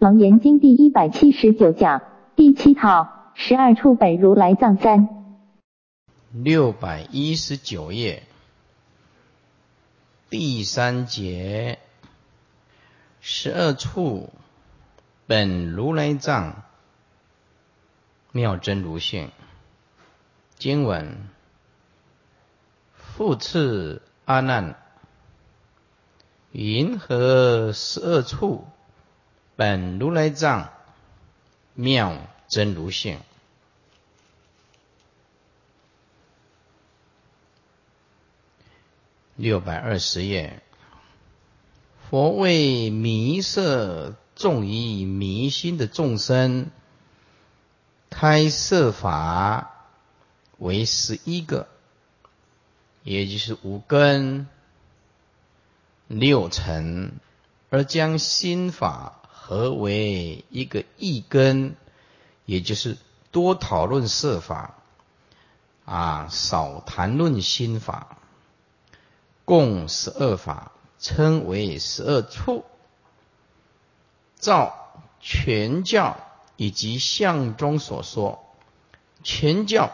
楞严经第一百七十九讲第七套十二处本如来藏三六百一十九页第三节十二处本如来藏妙真如性经文复次阿难。云何十二处本如来藏妙真如性？六百二十页，佛为迷色重于迷心的众生，开设法为十一个，也就是五根。六尘，而将心法合为一个一根，也就是多讨论色法，啊，少谈论心法，共十二法，称为十二处。照全教以及相中所说，全教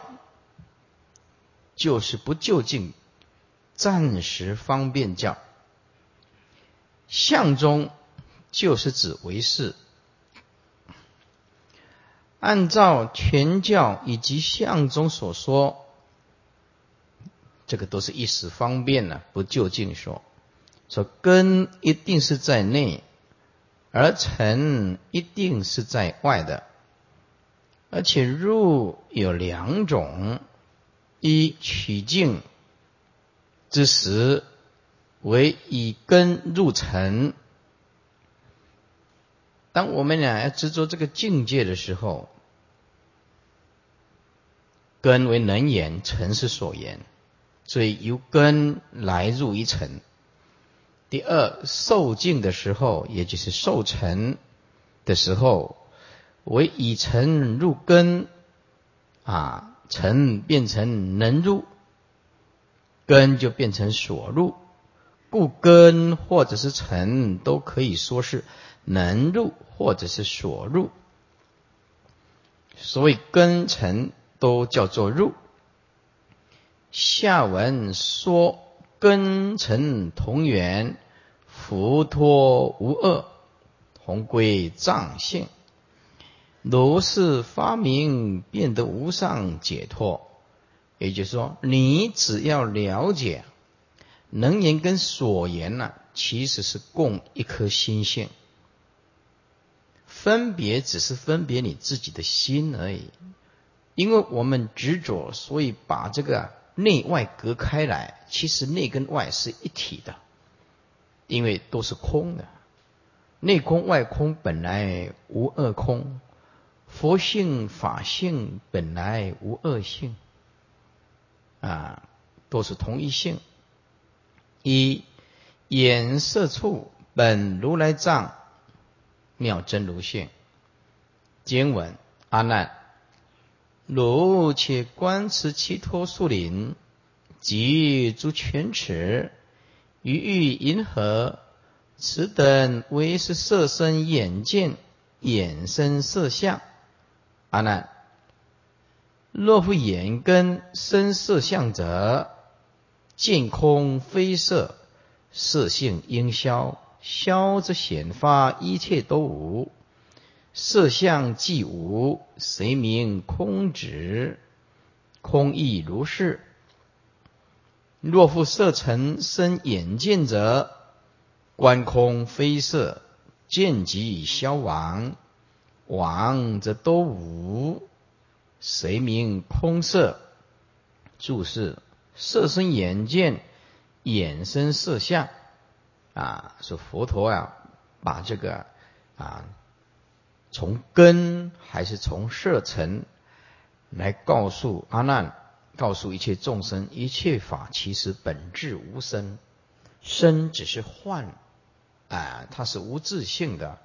就是不就近，暂时方便教。相中就是指为是，按照全教以及相中所说，这个都是一时方便呢，不就近说。说根一定是在内，而尘一定是在外的，而且入有两种：一取境之时。为以根入尘。当我们俩要执着这个境界的时候，根为能言，尘是所言，所以由根来入一尘。第二受境的时候，也就是受尘的时候，为以尘入根，啊，尘变成能入，根就变成所入。故根或者是尘都可以说是能入或者是所入，所以根尘都叫做入。下文说根尘同源，佛陀无二，同归藏性。如是发明，变得无上解脱。也就是说，你只要了解。能言跟所言呢，其实是共一颗心性，分别只是分别你自己的心而已。因为我们执着，所以把这个内外隔开来。其实内跟外是一体的，因为都是空的。内空外空本来无二空，佛性法性本来无二性，啊，都是同一性。一眼色处本如来藏妙真如性经文阿难，如且观此其托树林及诸泉池，于欲银河，此等为是色身眼见眼身色相。阿难，若复眼根生色相者。见空非色，色性应消，消则显发，一切都无。色相即无，谁名空执？空亦如是。若复色尘生眼见者，观空非色，见即消亡，亡则都无。谁名空色？注释。色身眼见，眼生色相，啊，说佛陀啊，把这个啊，从根还是从色尘来告诉阿难，告诉一切众生，一切法其实本质无生，生只是幻，啊，它是无自性的，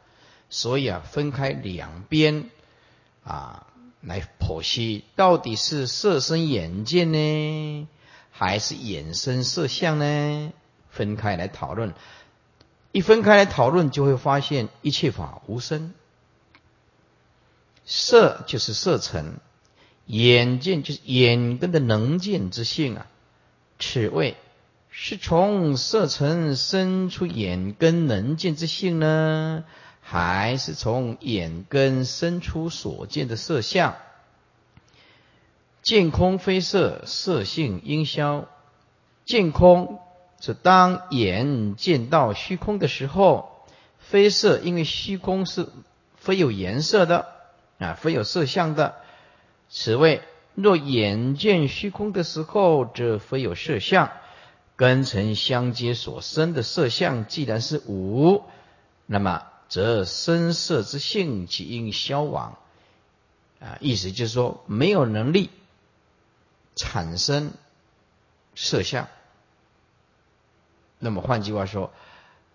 所以啊，分开两边啊来剖析，到底是色身眼见呢？还是眼身色相呢？分开来讨论，一分开来讨论，就会发现一切法无生，色就是色尘，眼见就是眼根的能见之性啊。此谓是从色尘生出眼根能见之性呢，还是从眼根生出所见的色相？见空非色，色性应消。见空是当眼见到虚空的时候，非色，因为虚空是非有颜色的啊，非有色相的。此谓若眼见虚空的时候，则非有色相。根尘相接所生的色相，既然是无，那么则生色之性即应消亡啊。意思就是说，没有能力。产生色相，那么换句话说，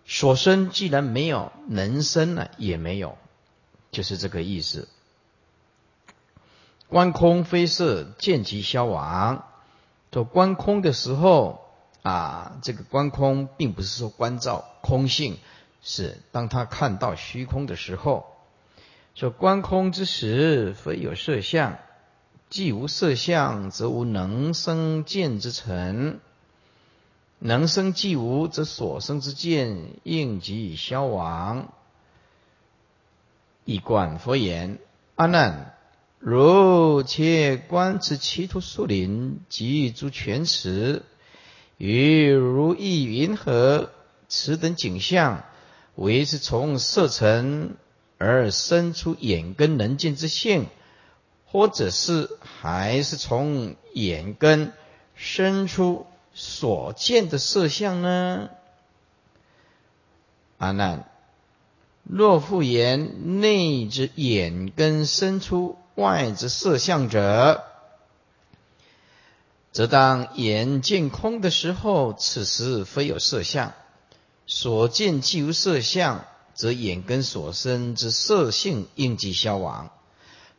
所生既然没有，能生呢也没有，就是这个意思。观空非色，见即消亡。做观空的时候啊，这个观空并不是说观照空性，是当他看到虚空的时候，说观空之时，非有色相。既无色相，则无能生见之成；能生既无，则所生之见应即消亡。一观佛言：阿难，如切观此其图树林及诸泉池，与如意云河，此等景象，唯是从色尘而生出眼根能见之性。或者是还是从眼根生出所见的色相呢？阿难，若复言内之眼根生出外之色相者，则当眼见空的时候，此时非有色相，所见既无色相，则眼根所生之色性应即消亡。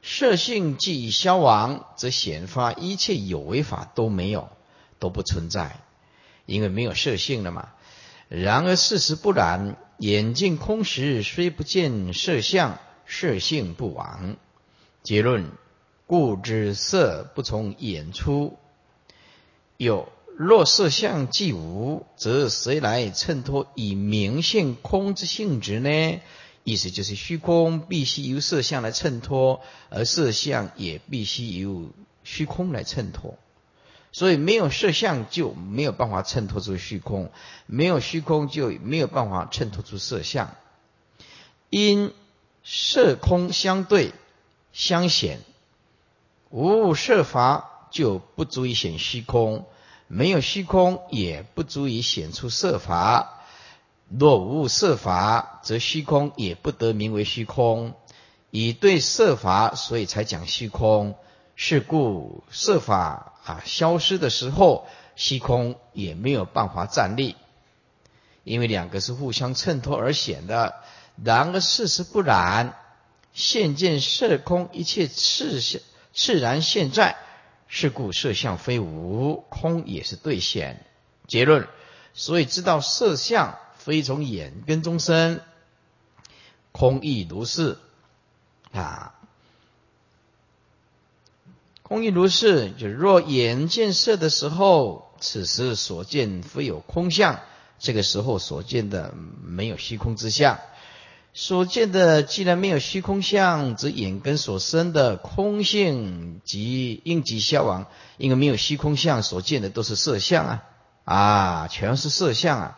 色性既已消亡，则显发一切有为法都没有，都不存在，因为没有色性了嘛。然而事实不然，眼见空时虽不见色相，色性不亡。结论：故知色不从眼出。有若色相既无，则谁来衬托以明现空之性质呢？意思就是虚空必须由色相来衬托，而色相也必须由虚空来衬托。所以没有色相就没有办法衬托出虚空，没有虚空就没有办法衬托出色相。因色空相对相显，无物色法就不足以显虚空，没有虚空也不足以显出色法。若无物色法，则虚空也不得名为虚空。以对色法，所以才讲虚空。是故色法啊消失的时候，虚空也没有办法站立，因为两个是互相衬托而显的。然而事实不然，现见色空，一切次现次然现在。是故色相非无，空也是对显。结论，所以知道色相。非从眼根中生，空亦如是啊。空亦如是，就若眼见色的时候，此时所见非有空相，这个时候所见的没有虚空之相。所见的既然没有虚空相，则眼根所生的空性即应即消亡，因为没有虚空相，所见的都是色相啊啊，全是色相啊。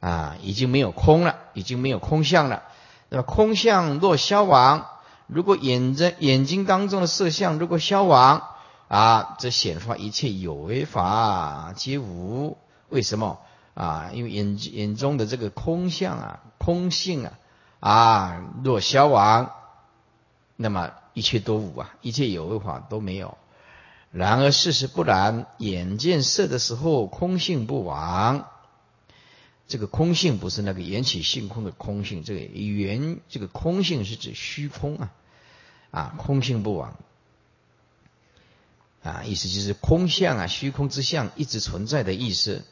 啊，已经没有空了，已经没有空相了。那么空相若消亡，如果眼睛眼睛当中的色相如果消亡啊，则显发一切有为法皆无。为什么啊？因为眼眼中的这个空相啊，空性啊啊，若消亡，那么一切都无啊，一切有为法都没有。然而事实不然，眼见色的时候，空性不亡。这个空性不是那个缘起性空的空性，这个缘这个空性是指虚空啊，啊，空性不亡啊，意思就是空相啊，虚空之相一直存在的意思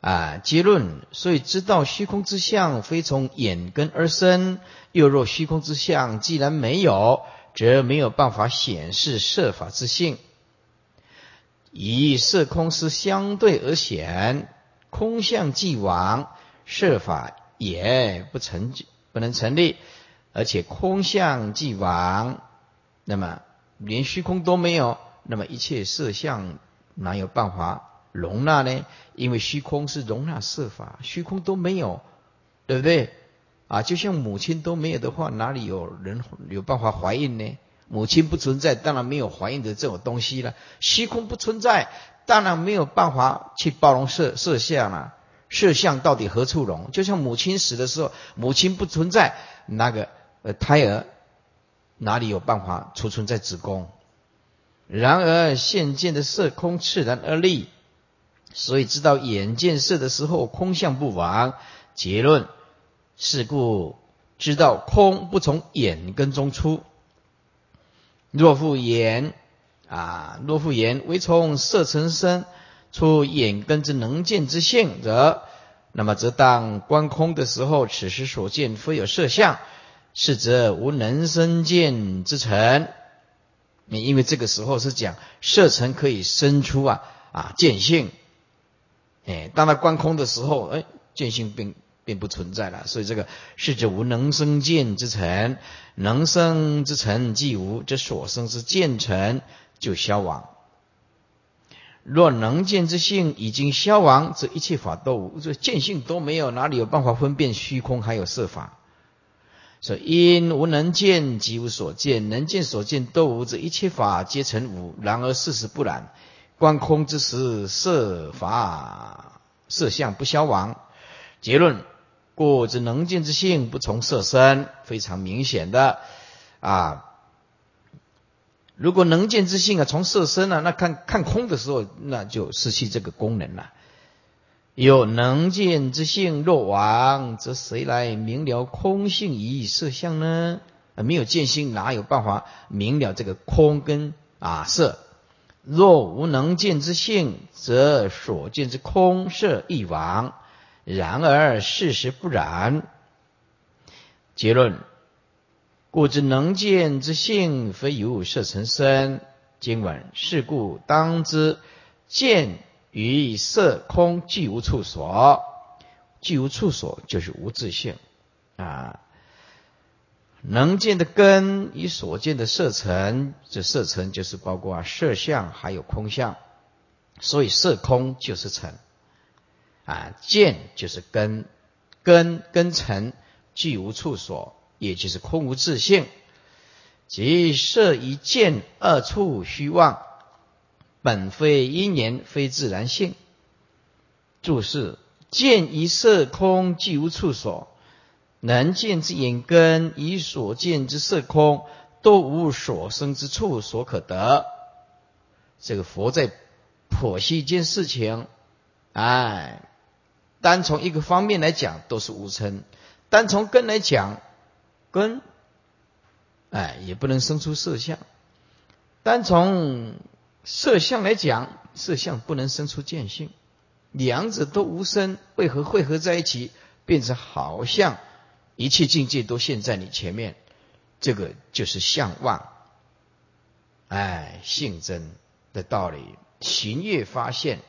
啊。结论，所以知道虚空之相非从眼根而生，又若虚空之相既然没有，则没有办法显示设法之性。以色空是相对而显，空相既亡，设法也不成不能成立。而且空相既亡，那么连虚空都没有，那么一切色相哪有办法容纳呢？因为虚空是容纳色法，虚空都没有，对不对？啊，就像母亲都没有的话，哪里有人有办法怀孕呢？母亲不存在，当然没有怀孕的这种东西了。虚空不存在，当然没有办法去包容色色相了。色相到底何处容？就像母亲死的时候，母亲不存在，那个呃胎儿哪里有办法储存在子宫？然而现见的色空自然而立，所以知道眼见色的时候，空相不亡。结论是故知道空不从眼根中出。若复言啊，若复言为从色成身出眼根之能见之性者，那么则当观空的时候，此时所见非有色相，是则无能生见之成。你因为这个时候是讲色尘可以生出啊啊见性，哎，当他观空的时候，哎，见性并。并不存在了，所以这个是指无能生见之尘，能生之尘既无，这所生之见尘就消亡。若能见之性已经消亡，则一切法都无，这见性都没有，哪里有办法分辨虚空还有色法？所以因无能见，即无所见；能见所见都无，这一切法皆成无。然而事实不然，观空之时，色法色相不消亡。结论。故之能见之性不从色身，非常明显的啊。如果能见之性啊从色身啊，那看看空的时候，那就失去这个功能了。有能见之性若亡，则谁来明了空性以色相呢？没有见性，哪有办法明了这个空跟啊色？若无能见之性，则所见之空色亦亡。然而事实不然。结论：故知能见之性，非有色成身。今晚是故当知见与色空俱无处所，俱无处所就是无自性啊。能见的根与所见的色尘，这色尘就是包括色相还有空相，所以色空就是尘。啊，见就是根，根根尘具无处所，也就是空无自性，即色一见二处虚妄，本非因缘，非自然性。注释：见一色空即无处所，能见之眼根以所见之色空，都无所生之处所可得。这个佛在剖析一件事情，哎。单从一个方面来讲都是无称，单从根来讲，根，哎，也不能生出色相；单从色相来讲，色相不能生出见性。两者都无生，为何汇合在一起，变成好像一切境界都现在你前面？这个就是相望，哎，性真的道理，行业发现。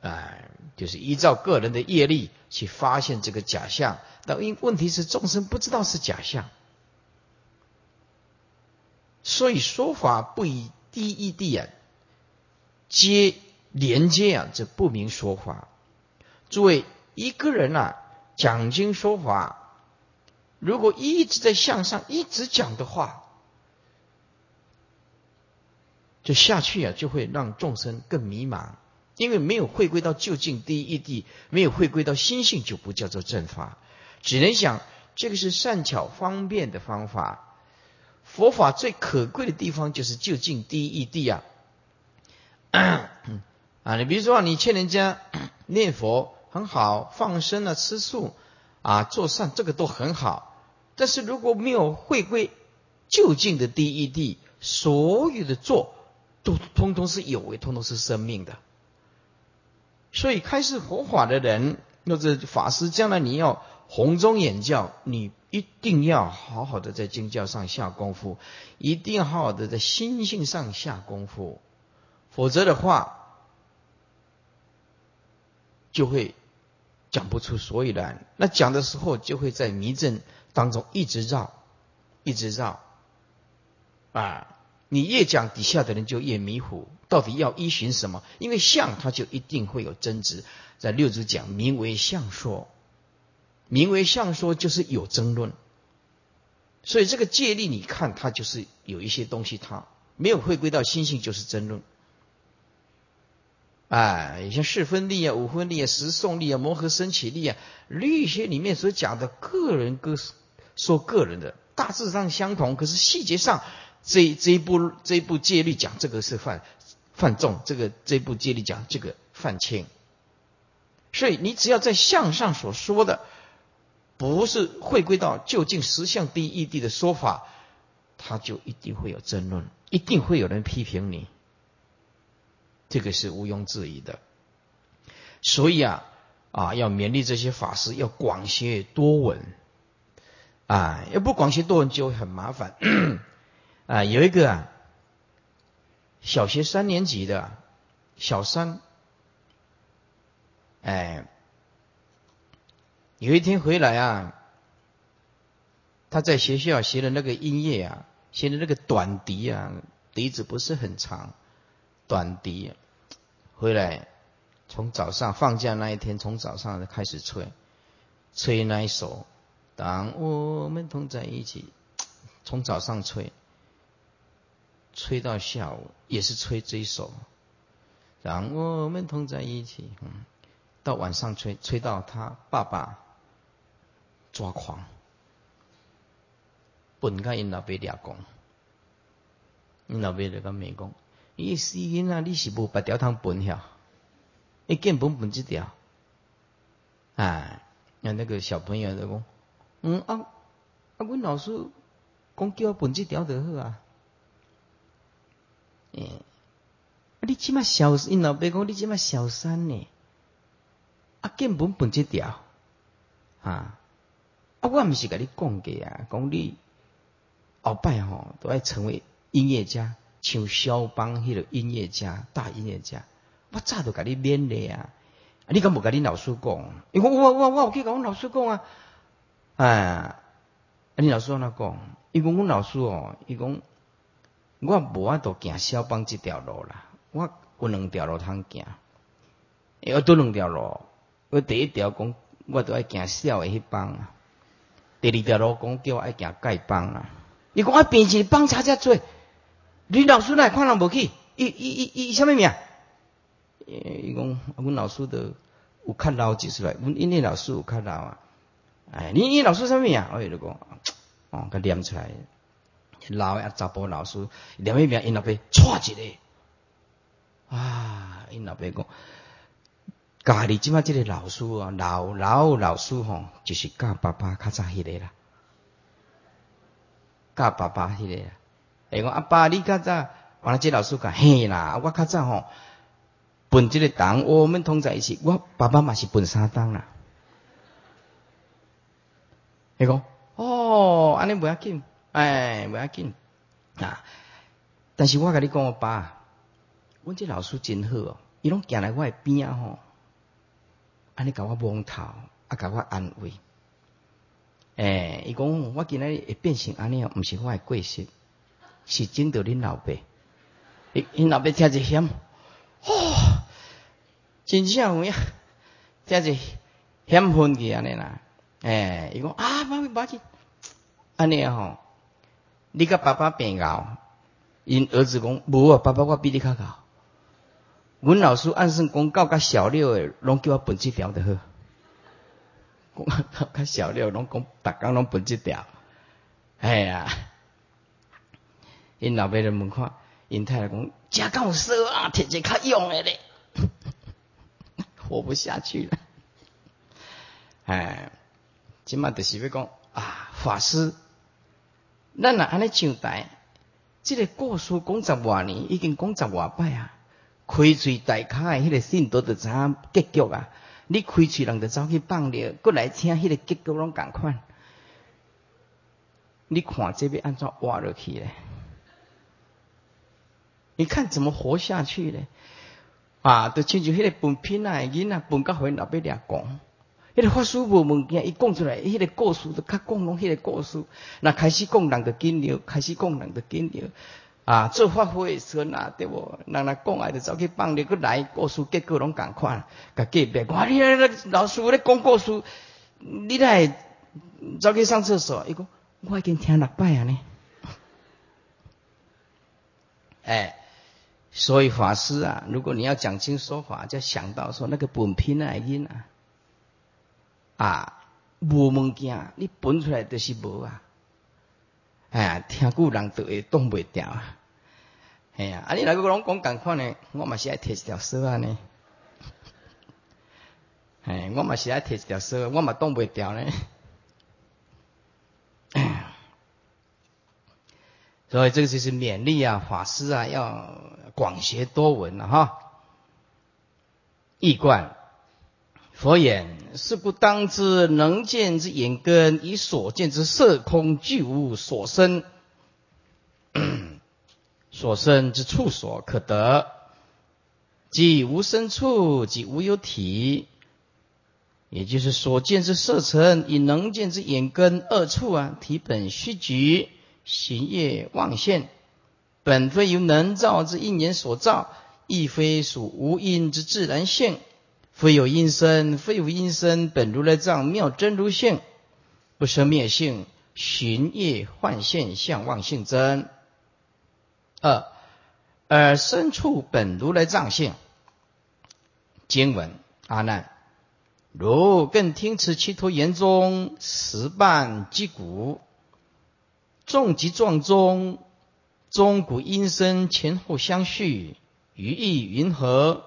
哎，就是依照个人的业力去发现这个假象，但因问题是众生不知道是假象，所以说法不以第一地啊接连接啊，这不明说法。诸位一个人啊讲经说法，如果一直在向上一直讲的话，就下去啊，就会让众生更迷茫。因为没有回归到就近第一地，没有回归到心性，就不叫做正法。只能想这个是善巧方便的方法。佛法最可贵的地方就是就近第一地啊！啊，你比如说你劝人家 念佛很好，放生啊，吃素啊，做善，这个都很好。但是如果没有回归就近的第一地，所有的做都通通是有为，通通是生命的。所以开示佛法的人，或者法师，将来你要弘宗演教，你一定要好好的在经教上下功夫，一定要好好的在心性上下功夫，否则的话，就会讲不出所以然。那讲的时候，就会在迷阵当中一直绕，一直绕，啊。你越讲，底下的人就越迷糊，到底要依循什么？因为相，它就一定会有争执。在六祖讲，名为相说，名为相说就是有争论。所以这个戒律，你看它就是有一些东西，它没有回归到心性，就是争论。哎，像四分力啊、五分力啊、十送力啊、摩诃升起力啊，律学里面所讲的个人各说个人的，大致上相同，可是细节上。这这一部这一部戒律讲这个是犯犯重，这个这一部戒律讲这个犯轻，所以你只要在相上所说的，不是回归到究竟实相第一义谛的说法，他就一定会有争论，一定会有人批评你，这个是毋庸置疑的。所以啊啊，要勉励这些法师要广学多闻，啊，要不广学多闻就会很麻烦。啊，有一个啊，小学三年级的小三，哎，有一天回来啊，他在学校学的那个音乐啊，学的那个短笛啊，笛子不是很长，短笛，回来从早上放假那一天，从早上就开始吹，吹那一首，当我们同在一起，从早上吹。吹到下午也是吹这一首，让我们同在一起。嗯，到晚上吹，吹到他爸爸抓狂，本该因老爸俩讲，因老爸就讲没讲，伊死因啊，你是无把条汤本晓，一根本本这条，哎，那那个小朋友就讲，嗯啊啊，阮老师讲叫我本这条就好啊。诶，你即码小，因老爸讲你即码小三呢？啊，根本本这条，啊，啊，我毋是甲你讲过啊，讲你后摆吼都爱成为音乐家，像肖邦迄个音乐家，大音乐家，我早都甲你勉励啊，啊，你敢无甲你老师讲？伊讲我我我有去甲阮老师讲啊，哎，啊，你老师安怎讲？伊讲阮老师哦，伊讲。我无法度行肖邦这条路啦，我有两条路通行，有多两条路。我第一条讲，我都爱行小的迄帮啊；第二条路讲，叫我爱行丐帮啊。伊讲我平时帮差遮多，你老师来看人无去？伊伊伊伊什么名？伊讲，阮老师都有较老几出来，阮音乐老师有较老啊。哎，你你老师什么名？我就讲，哦，甲念出来。老啊，查甫老师，念一名因老爸错一个，啊，因老爸讲，家里即马即个老师啊，老老老师吼，就是教爸爸较早迄个啦，教爸爸迄个啦，哎，讲阿爸你较早，完了这老师讲，嘿啦，我较早吼，分即个档，我们同在一起，我爸爸嘛是分三档啦，伊讲，哦，安尼袂要紧。哎，袂要紧啊！但是我甲你讲，我爸，阮这老师真好哦，伊拢行来我诶边啊吼，安尼甲我摸头，啊甲我安慰。哎，伊讲我今仔日会变成安尼哦，毋是我的过失，是整到恁老爸。因因老爸听一险，哦，真正有影，听一险分去安尼啦。哎，伊讲啊，妈咪把紧，安尼吼。你甲爸爸变熬，因儿子讲无啊，爸爸我比你较熬。阮老师按算讲教甲小六诶，拢叫我分这条的好。讲较小六拢讲，逐工拢分这条。哎呀，因老爸就问看，因太太讲，真够说啊，摕一较用诶咧，活不下去了。哎，即码就是要讲啊，法师。咱若安尼上台，即个故事讲十外年，已经讲十外摆啊。开喙大卡诶，迄个信徒就知影结局啊。你开喙人就走去放尿，过来听迄个结局拢共款。你看这边按照挖落去嘞，你看怎么活下去咧？啊，就亲像迄个本品啊，囡仔本甲回老爸俩讲，迄个法师无物件，伊讲出来，迄个故事就较讲拢迄个故事。那开始讲人就紧张，开始讲人就紧张。啊，做发挥时阵啊，对无？人来讲啊，就走去放你，佮来故事，结果拢共款。甲隔壁，我你那老师咧讲故事，你来走去上厕所，伊讲我已经听六摆啊呢。哎。所以法师啊，如果你要讲经说法，就想到说那个本品啊因啊，啊无物件，你本出来就是无啊，哎呀，听古人都会挡袂掉啊，哎呀，啊你那个拢讲共款呢，我嘛是爱摕一条绳啊呢，哎，我嘛是爱摕一条绳，我嘛挡袂掉呢。所以这个就是勉励啊，法师啊，要广学多闻了哈。易观佛眼：是故当知能见之眼根，以所见之色空具无所生，所生之处所可得，即无生处，即无有体。也就是所见之色尘，以能见之眼根二处啊，体本虚局。行业妄现，本非由能造之因缘所造，亦非属无因之自然性。非有因生，非无因生，本如来藏妙真如性，不生灭性，寻业幻现相妄性真。二而身处本如来藏性。经文阿难，如更听此七陀言中十半击鼓。重及状中，钟鼓音声前后相续，语意云何？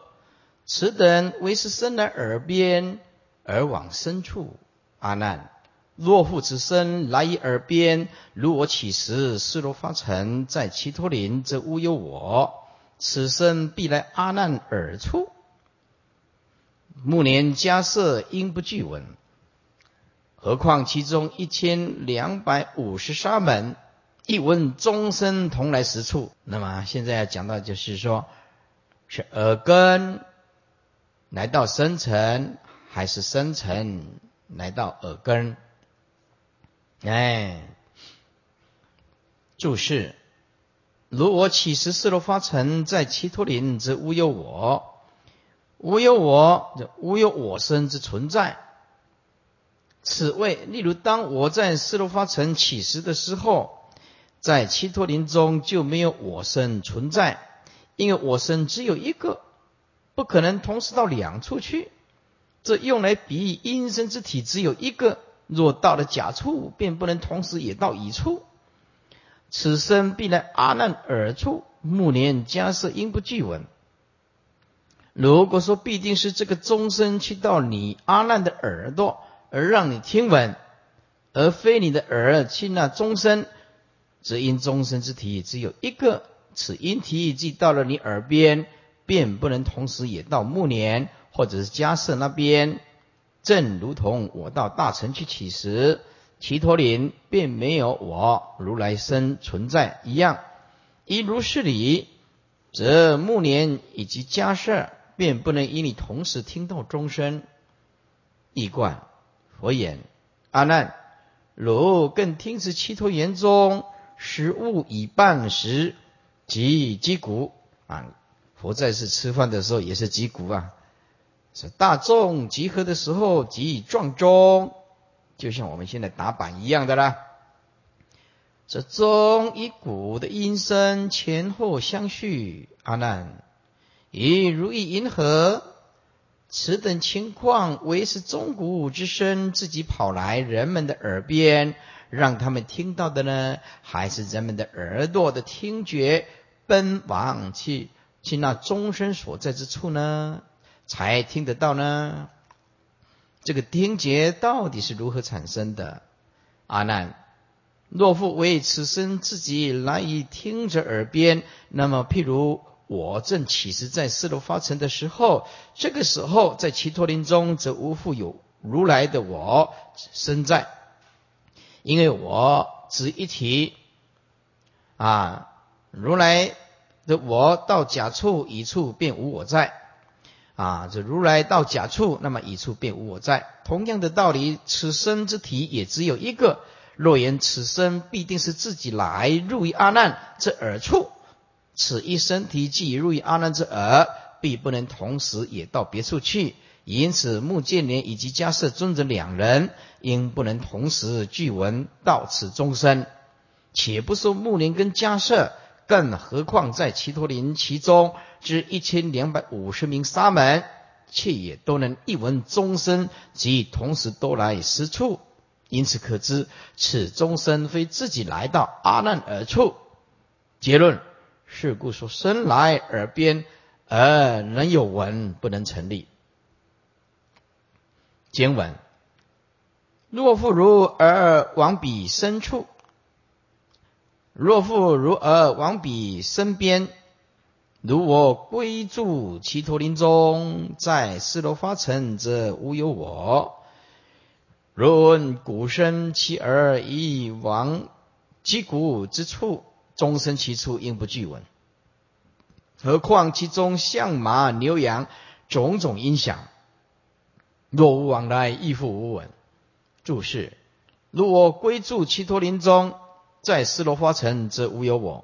此等为是生来耳边，而往深处。阿难，若复此生来于耳边，如我起时，斯罗发尘在其陀林，则无有我。此生必来阿难耳处。暮年迦设应不具闻。何况其中一千两百五十沙门，一闻终身同来十处。那么现在要讲到，就是说，是耳根来到深层，还是深层来到耳根？哎，注释：如我起时四罗发尘在七陀林，则无有我，无有我，无有我身之存在。此谓，例如当我在斯罗发城起时的时候，在七陀林中就没有我身存在，因为我身只有一个，不可能同时到两处去。这用来比喻阴身之体只有一个，若到了甲处，便不能同时也到乙处。此身必来阿难耳处，暮年加设应不具闻。如果说必定是这个终身去到你阿难的耳朵。而让你听闻，而非你的耳听那终身，则因终身之体只有一个，此因体既到了你耳边，便不能同时也到暮年或者是迦舍那边。正如同我到大城去乞食，提陀林便没有我如来身存在一样。一如是理，则暮年以及迦舍便不能与你同时听到终身。一贯。佛言：“阿难，汝更听此七陀言中，食物已半时，即击鼓啊！佛在是吃饭的时候也是击鼓啊。是大众集合的时候即撞钟，就像我们现在打板一样的啦。这钟与鼓的音声前后相续，阿难，以如意银河。”此等情况，为是钟鼓之声自己跑来人们的耳边，让他们听到的呢？还是人们的耳朵的听觉奔往去去那钟声所在之处呢？才听得到呢？这个听觉到底是如何产生的？阿难，若复为此生自己难以听着耳边，那么譬如。我正起时在四楼发尘的时候，这个时候在齐陀林中，则无复有如来的我身在，因为我只一提啊，如来这我到假处，一处便无我在啊。这如来到假处，那么一处便无我在。同样的道理，此身之体也只有一个。若言此身必定是自己来入于阿难之耳处，此一身体既入于阿难之耳，必不能同时也到别处去。因此，目犍连以及迦摄尊者两人，应不能同时具闻到此终身。且不说目连跟迦摄，更何况在齐陀林其中之一千两百五十名沙门，却也都能一闻终身，即同时都来十处。因此可知，此终身非自己来到阿难而处。结论是故说生来耳边，而能有闻，不能成立。经文：若复如而往彼深处，若复如而往彼身边，如我归住其陀林中，在四罗发尘，则无有我。若问古生其耳以往击鼓之处，终身其处应不具闻。何况其中象马牛羊种种音响。若无往来，亦复无闻。注释：如我归住其陀林中，在斯罗花城，则无有我。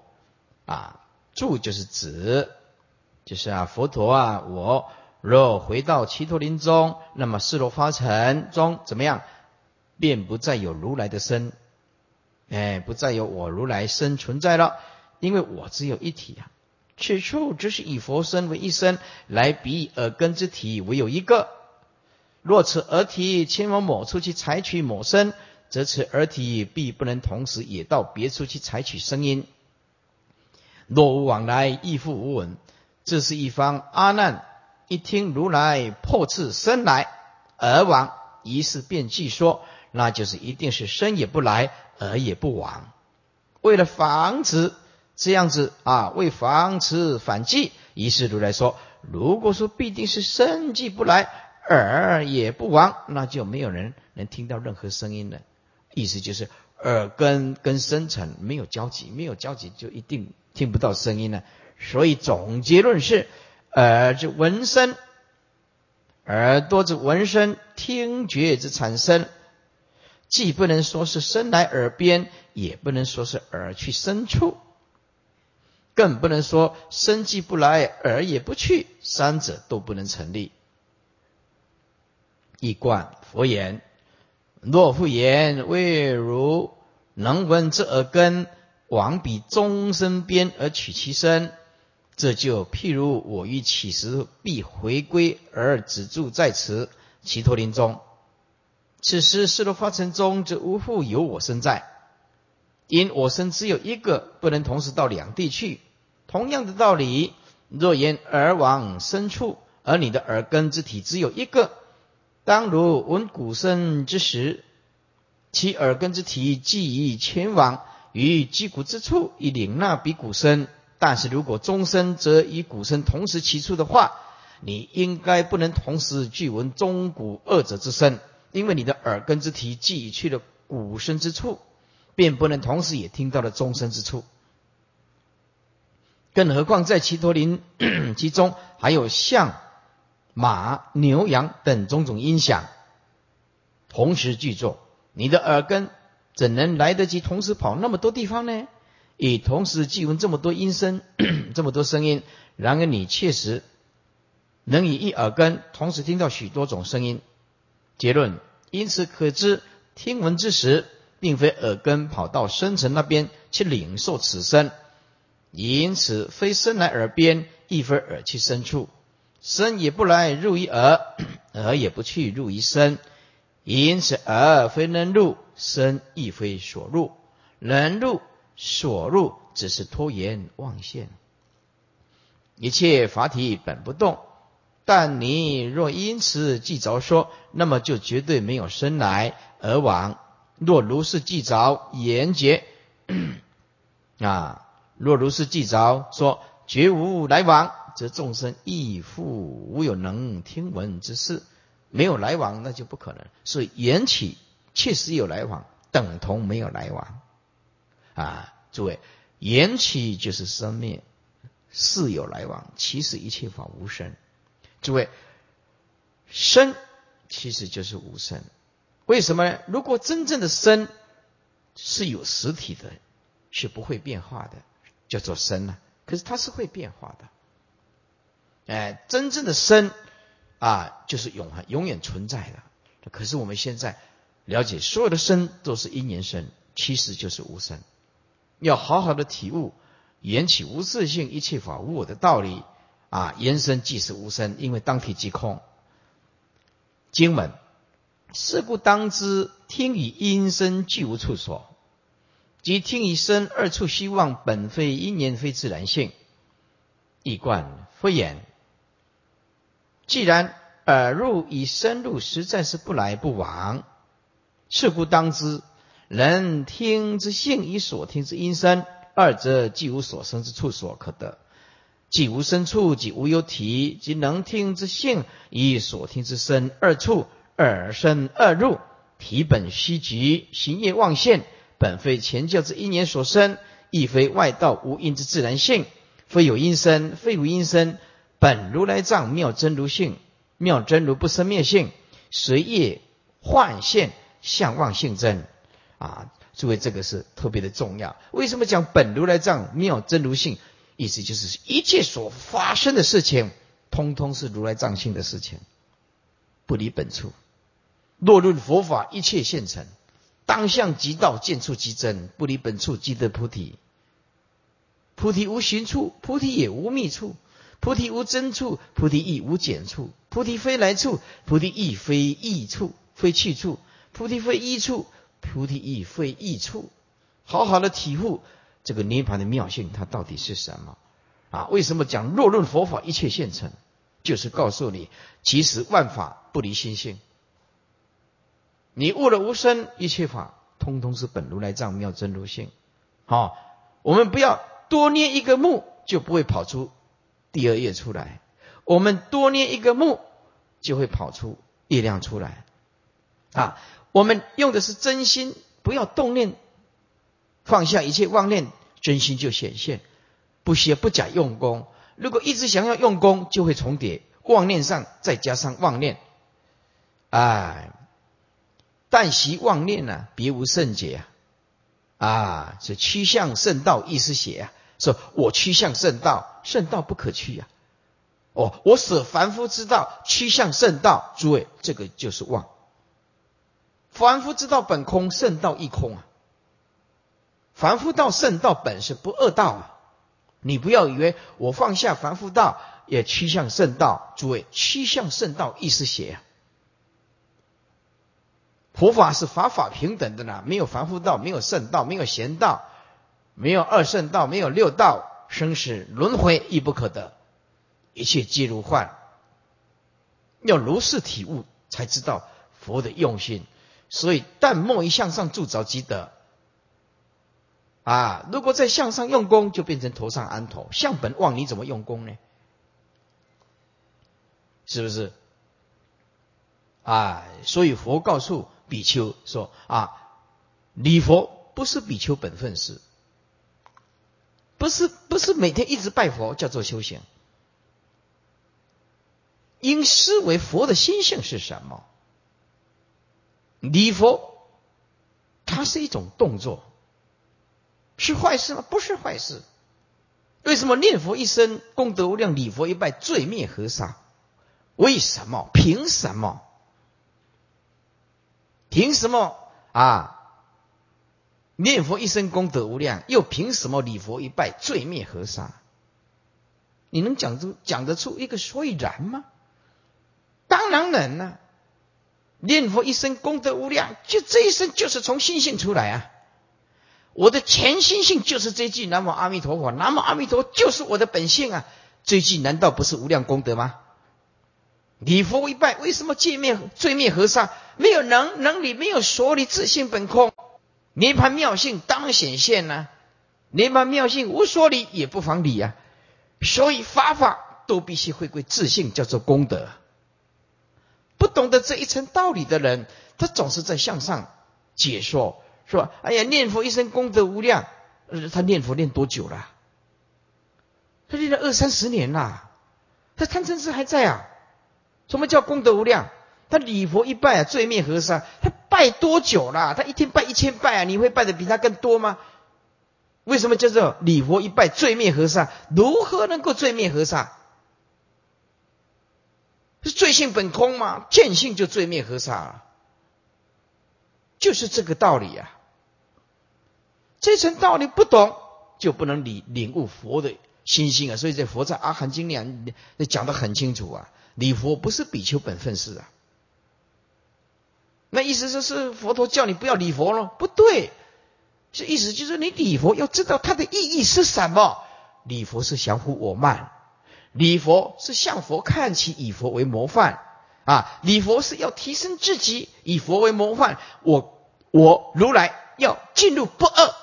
啊，住就是指，就是啊，佛陀啊，我若回到其陀林中，那么斯罗花城中怎么样，便不再有如来的身，哎，不再有我如来身存在了，因为我只有一体啊。此处只是以佛身为一身，来比耳根之体唯有一个。若此耳体前往某处去采取某身，则此耳体必不能同时也到别处去采取声音。若无往来，亦复无闻。这是一方阿难一听如来破次身来而往，于是便记说，那就是一定是身也不来，耳也不往。为了防止这样子啊，为防止反击，于是如来说：如果说必定是生即不来。耳也不亡，那就没有人能听到任何声音了。意思就是耳根跟深层没有交集，没有交集就一定听不到声音了。所以总结论是：耳之闻声，耳朵之闻声，听觉之产生，既不能说是生来耳边，也不能说是耳去深处，更不能说生既不来，耳也不去，三者都不能成立。一贯佛言：若复言未如能闻之耳根，往彼终身边而取其身，这就譬如我欲起时必回归而止住在此其陀林中。此时世罗发尘中，则无复有我身在，因我身只有一个，不能同时到两地去。同样的道理，若言耳往深处，而你的耳根之体只有一个。当如闻鼓声之时，其耳根之体既已前往于击鼓之处，以领纳彼鼓声。但是如果钟声则以鼓声同时起处的话，你应该不能同时具闻钟鼓二者之声，因为你的耳根之体既已去了鼓声之处，便不能同时也听到了钟声之处。更何况在齐陀林 其中还有像。马、牛、羊等种种音响同时具作，你的耳根怎能来得及同时跑那么多地方呢？以同时记闻这么多音声，这么多声音，然而你确实能以一耳根同时听到许多种声音。结论：因此可知，听闻之时，并非耳根跑到深层那边去领受此声，因此非生来耳边，亦非耳去深处。身也不来入于耳，耳也不去入于身，因此耳非能入，身亦非所入。能入所入，只是拖延妄现。一切法体本不动，但你若因此记着说，那么就绝对没有生来而往。若如是记着言结 啊，若如是记着说，绝无来往。则众生亦复无有能听闻之事，没有来往，那就不可能。所以缘起确实有来往，等同没有来往。啊，诸位，缘起就是生灭，事有来往，其实一切法无生。诸位，生其实就是无生。为什么呢？如果真正的生是有实体的，是不会变化的，叫做生呢？可是它是会变化的。哎，真正的生啊，就是永恒、永远存在的。可是我们现在了解，所有的生都是因缘生，其实就是无生。要好好的体悟缘起无自性，一切法无我的道理啊！言生即是无生，因为当体即空。经文。是故当知，听以音声俱无处所，即听以声二处希望，本非因缘，非自然性，一贯非言。既然耳入与身入实在是不来不往，是故当知，人听之性与所听之音声，二者既无所生之处所可得，既无生处，即无有体，即能听之性与所听之声二处。耳生二入，体本虚极，行业妄现，本非前教之因缘所生，亦非外道无因之自然性，非有因生，非无因生，本如来藏妙真如性，妙真如不生灭性，随业幻现相妄性真。啊，诸位，这个是特别的重要。为什么讲本如来藏妙真如性？意思就是一切所发生的事情，通通是如来藏性的事情，不离本处。若论佛法，一切现成，当相即道，见处即真，不离本处即得菩提。菩提无寻处，菩提也无觅处，菩提无真处，菩提亦无简处，菩提非来处，菩提亦非异处，非去处，菩提非一处，菩提亦非异处。好好的体悟这个涅盘的妙性，它到底是什么？啊，为什么讲若论佛法，一切现成？就是告诉你，其实万法不离心性。你悟了无生，一切法通通是本如来藏妙真如性。好，我们不要多念一个目，就不会跑出第二页出来。我们多念一个目，就会跑出月亮出来。啊，我们用的是真心，不要动念，放下一切妄念，真心就显现。不需要不假用功。如果一直想要用功，就会重叠妄念上，再加上妄念，哎。但习妄念呢，别无圣解啊！啊，是趋向圣道，意思写啊，说我趋向圣道，圣道不可趋呀。哦，我舍凡夫之道，趋向圣道，诸位，这个就是妄。凡夫之道本空，圣道亦空啊。凡夫道、圣道本是不二道啊。你不要以为我放下凡夫道，也趋向圣道，诸位，趋向圣道，亦是邪啊。佛法是法法平等的呢，没有凡夫道，没有圣道，没有贤道，没有二圣道，没有六道，生死轮回亦不可得，一切皆如幻。要如是体悟，才知道佛的用心。所以，但莫一向上铸造即得。啊，如果在向上用功，就变成头上安头，向本望，你怎么用功呢？是不是？啊，所以佛告诉。比丘说：“啊，礼佛不是比丘本分事，不是不是每天一直拜佛叫做修行。应思维佛的心性是什么？礼佛它是一种动作，是坏事吗？不是坏事。为什么念佛一生功德无量，礼佛一拜罪灭河沙？为什么？凭什么？”凭什么啊？念佛一生功德无量，又凭什么礼佛一拜罪灭河沙？你能讲出讲得出一个所以然吗？当然能啊！念佛一生功德无量，就这一生就是从心性出来啊！我的全心性就是这句南无阿弥陀佛，南无阿弥陀就是我的本性啊！这句难道不是无量功德吗？礼佛一拜，为什么戒灭罪灭河沙？没有能能力，没有所理，自性本空，涅盘妙性当然显现呢。涅盘妙性无所理，也不妨理啊。所以法法都必须回归自性，叫做功德。不懂得这一层道理的人，他总是在向上解说，是吧？哎呀，念佛一生功德无量，他念佛念多久了？他念了二三十年啦，他贪嗔痴还在啊？什么叫功德无量？他礼佛一拜啊，罪灭河沙。他拜多久了？他一天拜一千拜啊？你会拜的比他更多吗？为什么叫做礼佛一拜罪灭河沙？如何能够罪灭河沙？是罪性本空吗？见性就罪灭河沙了，就是这个道理啊。这层道理不懂，就不能领领悟佛的心性啊。所以在佛在阿含经里讲的很清楚啊。礼佛不是比丘本分事啊。那意思就是佛陀叫你不要礼佛了，不对。这意思就是你礼佛要知道它的意义是什么。礼佛是降伏我慢。礼佛是向佛看齐，以佛为模范啊！礼佛是要提升自己，以佛为模范。我我如来要进入不二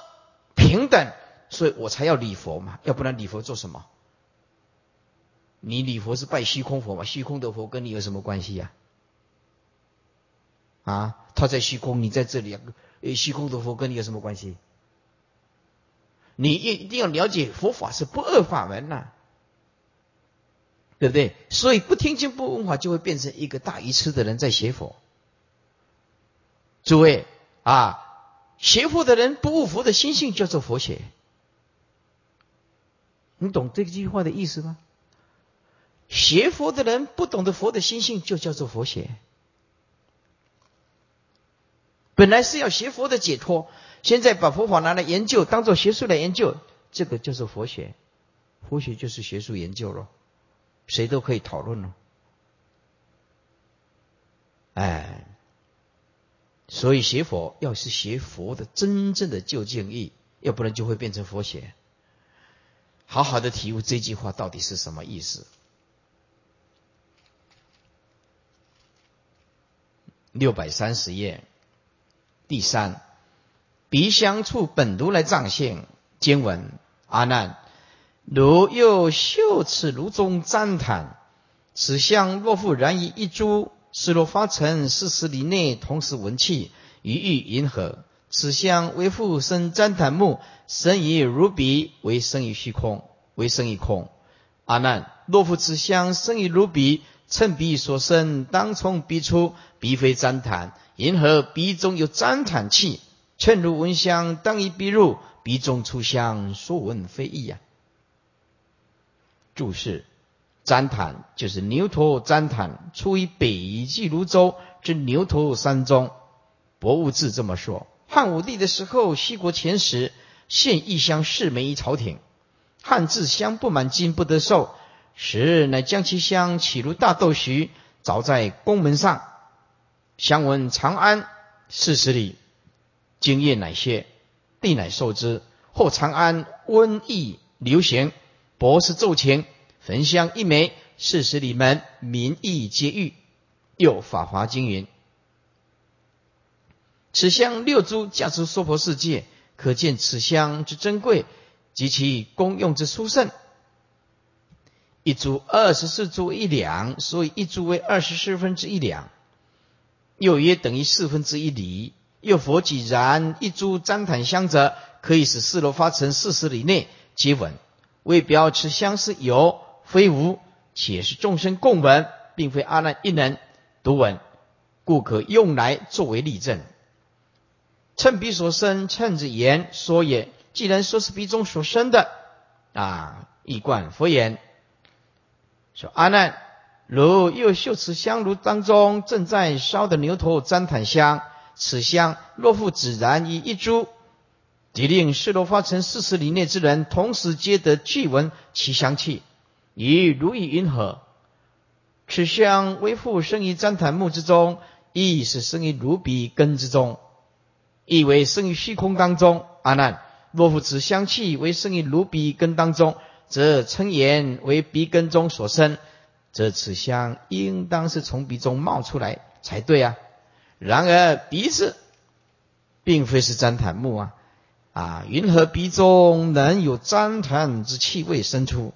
平等，所以我才要礼佛嘛。要不然礼佛做什么？你礼佛是拜虚空佛嘛？虚空的佛跟你有什么关系呀？啊他在虚空，你在这里啊，虚空的佛跟你有什么关系？你一一定要了解佛法是不二法门呐。对不对？所以不听经不闻法，就会变成一个大愚痴的人在学佛。诸位啊，学佛的人不悟佛的心性，叫做佛学。你懂这句话的意思吗？学佛的人不懂得佛的心性，就叫做佛学。本来是要学佛的解脱，现在把佛法拿来研究，当做学术来研究，这个就是佛学。佛学就是学术研究了。谁都可以讨论了，哎，所以学佛要是学佛的真正的究竟义，要不然就会变成佛学。好好的体悟这句话到底是什么意思。六百三十页，第三，鼻香处本如来藏性经文阿难。如又嗅此炉中旃檀，此香若复燃于一株，是若发成四十里内，同时闻气，于欲银河。此香为复生旃檀木，生于如鼻，为生于虚空，为生于空。阿难，若复此香生于如鼻，趁鼻所生，当从鼻出，鼻非粘痰，银河鼻中有粘痰气？趁如闻香，当以鼻入，鼻中出香，说闻非异呀。注释：粘痰就是牛头粘痰，出于北俱泸州之牛头山中。博物志这么说：汉武帝的时候，西国前时献一乡四枚于朝廷，汉自香不满金不得受，时乃将其香起如大豆徐，凿在宫门上。相闻长安四十里，经验乃歇，帝乃受之。后长安瘟疫流行。博士奏请焚香一枚，四十里门民意皆愈。又法华经云：此香六株价值娑婆世界，可见此香之珍贵及其功用之殊胜。一株二十四株一两，所以一株为二十四分之一两，又约等于四分之一厘。又佛既然一株旃檀香者，可以使四罗发成四十里内皆闻。为表持相是有非无，且是众生共闻，并非阿难一人独闻，故可用来作为例证。趁彼所生，趁之言说也。既然说是鼻中所生的啊，一贯佛言说阿难，如又嗅此香炉当中正在烧的牛头旃檀香，此香若复只燃于一株。即令世罗发成四十里内之人，同时皆得具闻其香气，以如意云何？此香微复生于旃檀木之中，亦是生于如彼根之中，亦为生于虚空当中。阿难，若复此香气为生于如彼根当中，则称言为鼻根中所生，则此香应当是从鼻中冒出来才对啊。然而鼻子并非是旃檀木啊。啊，云何鼻中能有旃檀之气味生出？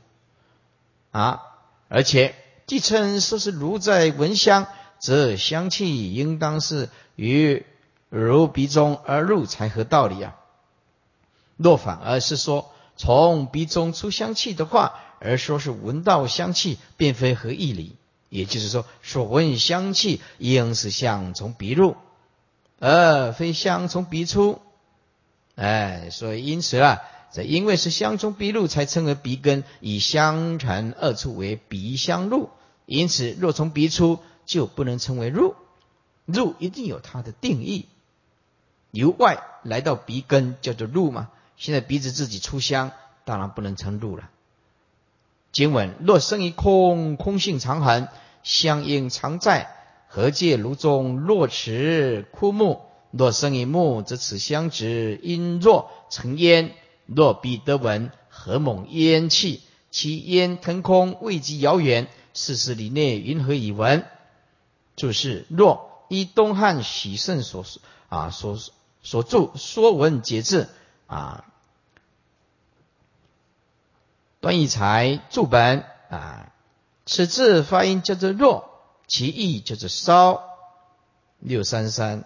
啊，而且既称说是如在闻香，则香气应当是于如鼻中而入才合道理啊。若反而是说从鼻中出香气的话，而说是闻到香气，便非合义理。也就是说，所闻香气应是香从鼻入，而非香从鼻出。哎，所以因此啊，这因为是香从鼻入，才称为鼻根，以香尘二处为鼻香入。因此，若从鼻出，就不能称为入。入一定有它的定义，由外来到鼻根叫做入嘛。现在鼻子自己出香，当然不能称入了。经文若生于空，空性常恒，香应常在。何借炉中若持枯木？若生于木，则此香指因若成烟。若彼得闻，何猛烟气？其烟腾空，未及遥远，四十里内，云何以闻？注释：若依东汉许慎所啊所所著《说文解字》啊。段义才注本啊，此字发音叫做弱，其意叫做烧。六三三，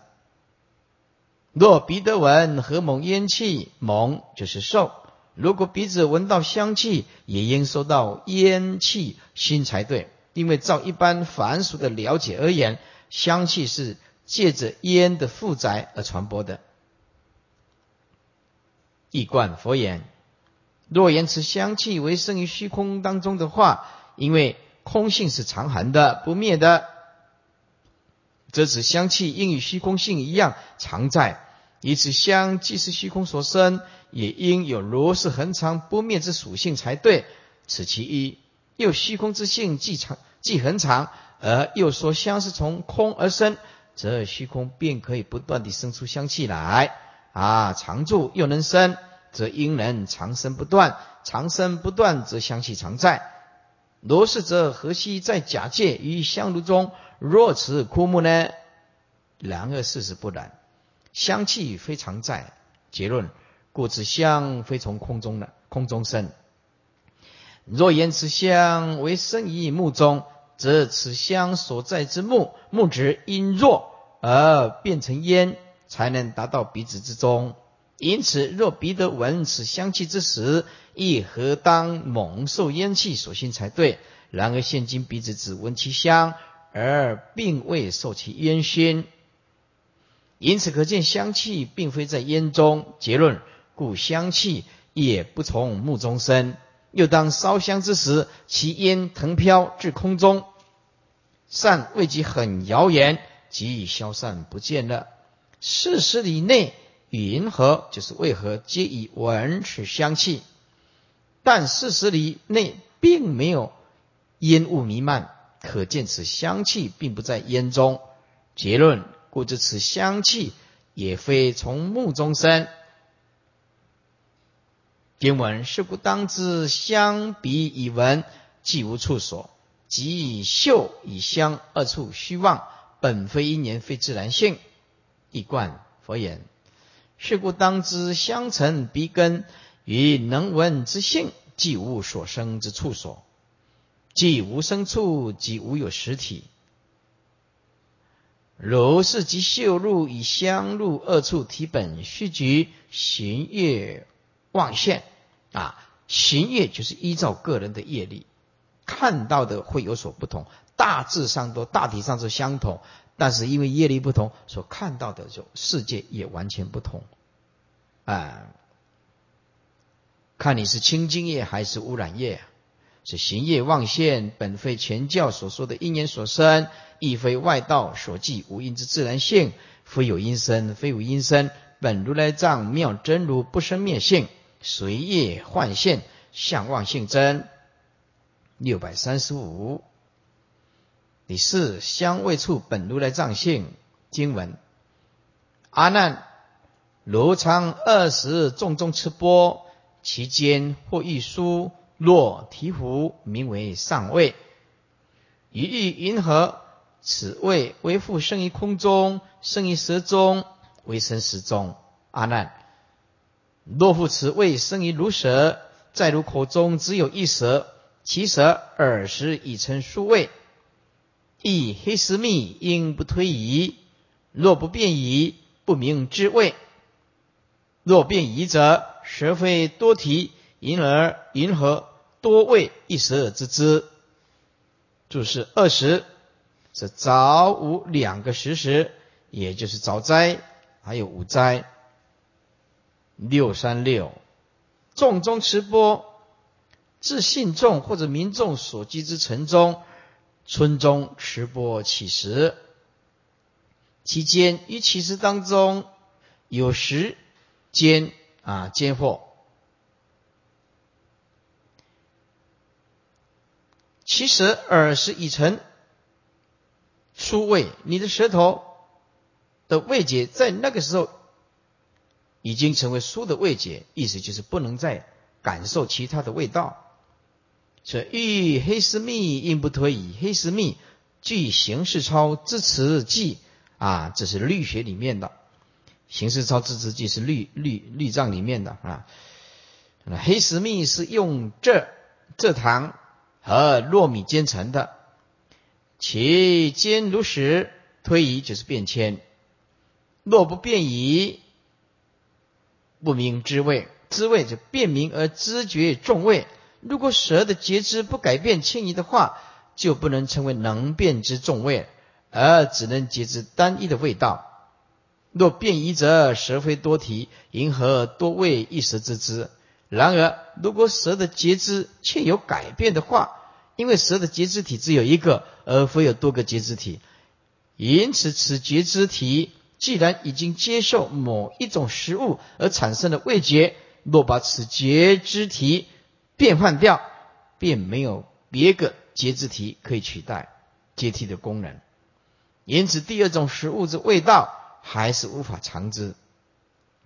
若鼻得闻何猛烟气？猛就是受。如果鼻子闻到香气，也应受到烟气熏才对。因为照一般凡俗的了解而言，香气是借着烟的负载而传播的。一贯佛言。若言此香气为生于虚空当中的话，因为空性是常恒的、不灭的，则此香气应与虚空性一样常在。以此香既是虚空所生，也应有如是恒常不灭之属性才对。此其一。又虚空之性既常既恒常，而又说香是从空而生，则虚空便可以不断地生出香气来啊，常住又能生。则因人长生不断，长生不断则香气常在。如是则何须在假借于香炉中？若此枯木呢？然而事实不然，香气非常在。结论：故此香非从空中的空中生。若言此香为生于木中，则此香所在之木木质因弱而变成烟，才能达到鼻子之中。因此，若鼻得闻此香气之时，亦何当猛受烟气所熏才对。然而现今鼻子只闻其香，而并未受其烟熏。因此可见香气并非在烟中。结论：故香气也不从木中生。又当烧香之时，其烟腾飘至空中，散未及很遥远，即已消散不见了。四十里内。云何就是为何皆以闻此香气，但四十里内并没有烟雾弥漫，可见此香气并不在烟中。结论：故知此香气也非从木中生。经文是故当知香鼻以闻，既无处所，即以嗅以香二处虚妄，本非因缘，非自然性。一贯佛言。是故当知相成鼻根与能闻之性，即无所生之处所，即无生处，即无有实体。如是即嗅入以香入二处体本虚局行业妄现啊，行业就是依照个人的业力看到的会有所不同，大致上都大体上是相同。但是因为业力不同，所看到的就世界也完全不同，啊，看你是清净业还是污染业，是行业妄现，本非前教所说的因缘所生，亦非外道所记无因之自然性，非有因生，非无因生，本如来藏妙真如不生灭性，随业幻现，相妄性真。六百三十五。第四香味处本如来藏性经文，阿难，如常二十众中持钵，其间或一书若提壶，名为上位。一遇云何？此味为复生于空中，生于舌中，为生食中。阿难，若复此味生于如舌，在如口中只有一舌，其舌耳时已成数味。亦黑丝密，应不推移。若不变移，不明之谓。若变移者，舌非多提，因而云何多味一舌之之？注释二十，是早午两个时时，也就是早斋还有午斋。六三六，众中持钵，自信众或者民众所居之城中，村中持钵起食，其间于起食当中有时间啊间或。其实耳是已成书味，你的舌头的味觉在那个时候已经成为书的味觉，意思就是不能再感受其他的味道。所以欲黑丝蜜应不推移，黑丝蜜据形式操之词记啊，这是律学里面的形式操之词记是律律律藏里面的啊。黑丝蜜是用蔗蔗糖。和糯米煎成的，其煎如实推移就是变迁。若不变移，不明滋味，滋味就辨明而知觉重味。如果舌的节肢不改变迁移的话，就不能称为能变之重味，而只能节肢单一的味道。若变移者，舌非多体，迎合多味一舌之之。然而，如果舌的节肢却有改变的话，因为舌的节肢体只有一个，而非有多个节肢体，因此此节肢体既然已经接受某一种食物而产生的味觉，若把此节肢体变换掉，便没有别个节肢体可以取代阶梯的功能。因此，第二种食物之味道还是无法尝知。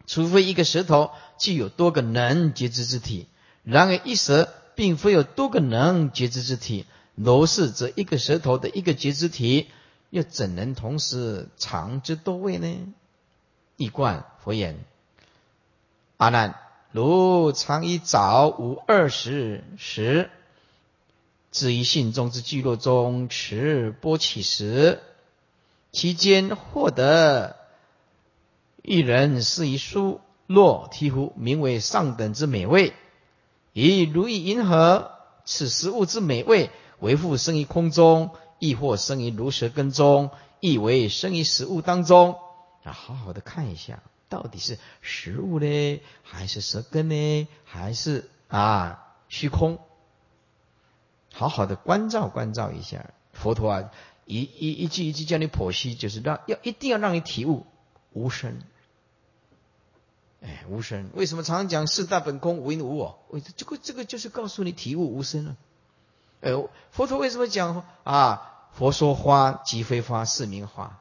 除非一个舌头具有多个能节肢之体，然而一舌并非有多个能节肢之体，如是则一个舌头的一个节肢体，又怎能同时尝之多味呢？一贯佛言：阿难，如常以早午二十时，至于信中之聚落中持波起时，其间获得。一人是一书，若醍醐名为上等之美味，以如意银河，此食物之美味，为复生于空中，亦或生于如舌根中，亦为生于食物当中。啊，好好的看一下，到底是食物呢，还是舌根呢，还是啊虚空？好好的关照关照一下，佛陀啊，一一一句一句叫你剖析，就是让要一定要让你体悟无声。哎，无声，为什么常常讲四大本空，无因无我？为这个这个就是告诉你体悟无声了。哎，佛陀为什么讲啊？佛说花即非花，是名花。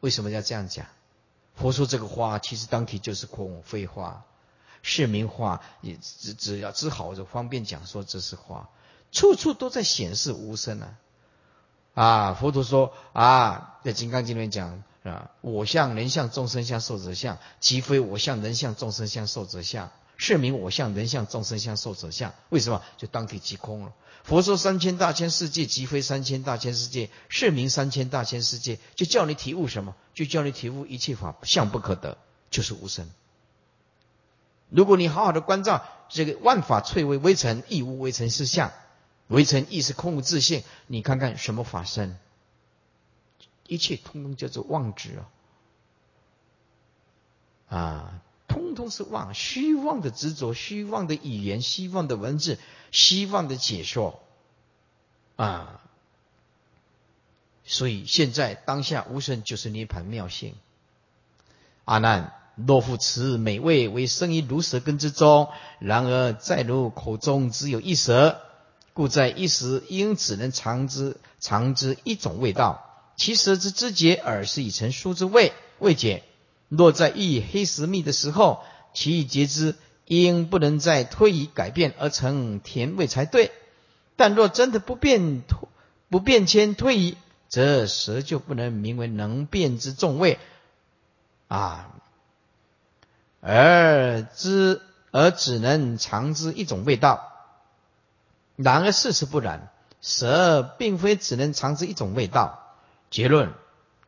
为什么要这样讲？佛说这个花其实当体就是空，废话，是名话。也只只要只好就方便讲说这是花，处处都在显示无声啊。啊，佛陀说啊，在《金刚经》里面讲。啊！我相、人相、众生相、寿者相，即非我相、人相、众生相、寿者相，是名我相、人相、众生相、寿者相。为什么？就当体即空了。佛说三千大千世界，即非三千大千世界，是名三千大千世界。就叫你体悟什么？就叫你体悟一切法相不可得，就是无生。如果你好好的关照这个万法翠微微尘，亦无微尘是相，微尘亦是空无自性。你看看什么法身？一切通通叫做妄执啊！啊，通是妄，虚妄的执着，虚妄的语言，虚妄的文字，虚妄的解说啊！所以现在当下无声就是涅盘妙性。阿难，若复此美味为生于如舌根之中，然而在如口中只有一舌，故在一时应只能尝之尝之一种味道。其舌之知觉耳是已成书之味味觉，若在遇黑石蜜的时候，其已觉知应不能再推移改变而成甜味才对。但若真的不变不变迁推移，则舌就不能名为能变之重味啊，而知而只能尝知一种味道。然而事实不然，舌并非只能尝知一种味道。结论，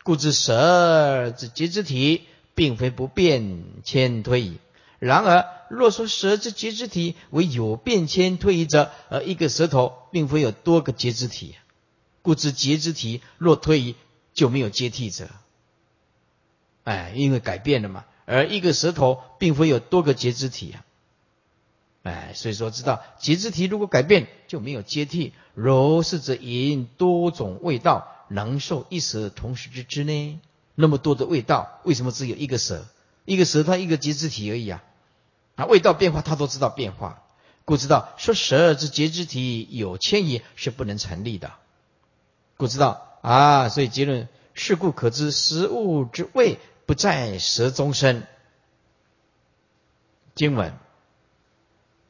故知舌之节肢体，并非不变迁推移，然而，若说舌之节肢体为有变迁推移者，而一个舌头并非有多个节肢体，故知节肢体若推移就没有接替者。哎，因为改变了嘛。而一个舌头并非有多个节肢体啊。哎，所以说知道节肢体如果改变就没有接替。柔是则引多种味道能受一舌同时之之呢？那么多的味道，为什么只有一个舌？一个舌它一个节肢体而已啊！啊，味道变化它都知道变化，故知道说舌之节肢体有迁移是不能成立的。故知道啊，所以结论是故可知食物之味不在舌中生。经文：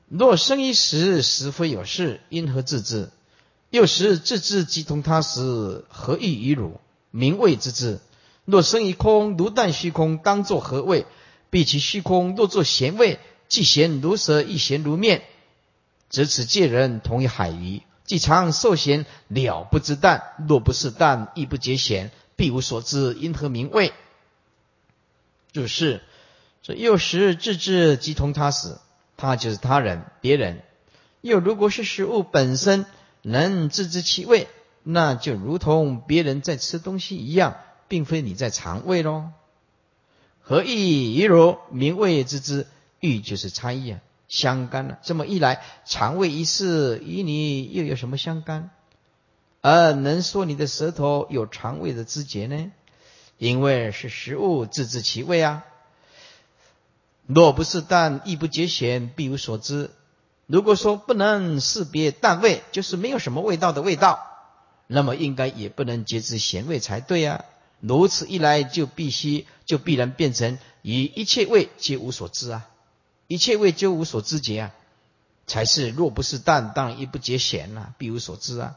若生一时，时非有事，因何自知？又时自知即同他时，何异于汝？名谓之知。若生于空，如但虚空，当作何味？必其虚空若作咸味，既咸如舌，亦咸如面，则此界人同于海鱼，既常受咸，了不知淡。若不是淡，亦不觉咸，必无所知，因何名味？就是这又时自知即同他死，他就是他人、别人。又如果是食物本身能自知其味，那就如同别人在吃东西一样。并非你在肠胃喽，何异于如名味之之欲就是差异啊，相干了。这么一来，肠胃一事与你又有什么相干？而能说你的舌头有肠胃的知觉呢？因为是食物自知其味啊。若不是淡，亦不觉咸，必无所知。如果说不能识别淡味，就是没有什么味道的味道，那么应该也不能觉知咸味才对啊。如此一来，就必须就必然变成以一切味皆无所知啊，一切味皆无所知觉啊，才是若不是淡，当亦不觉咸呐，必无所知啊。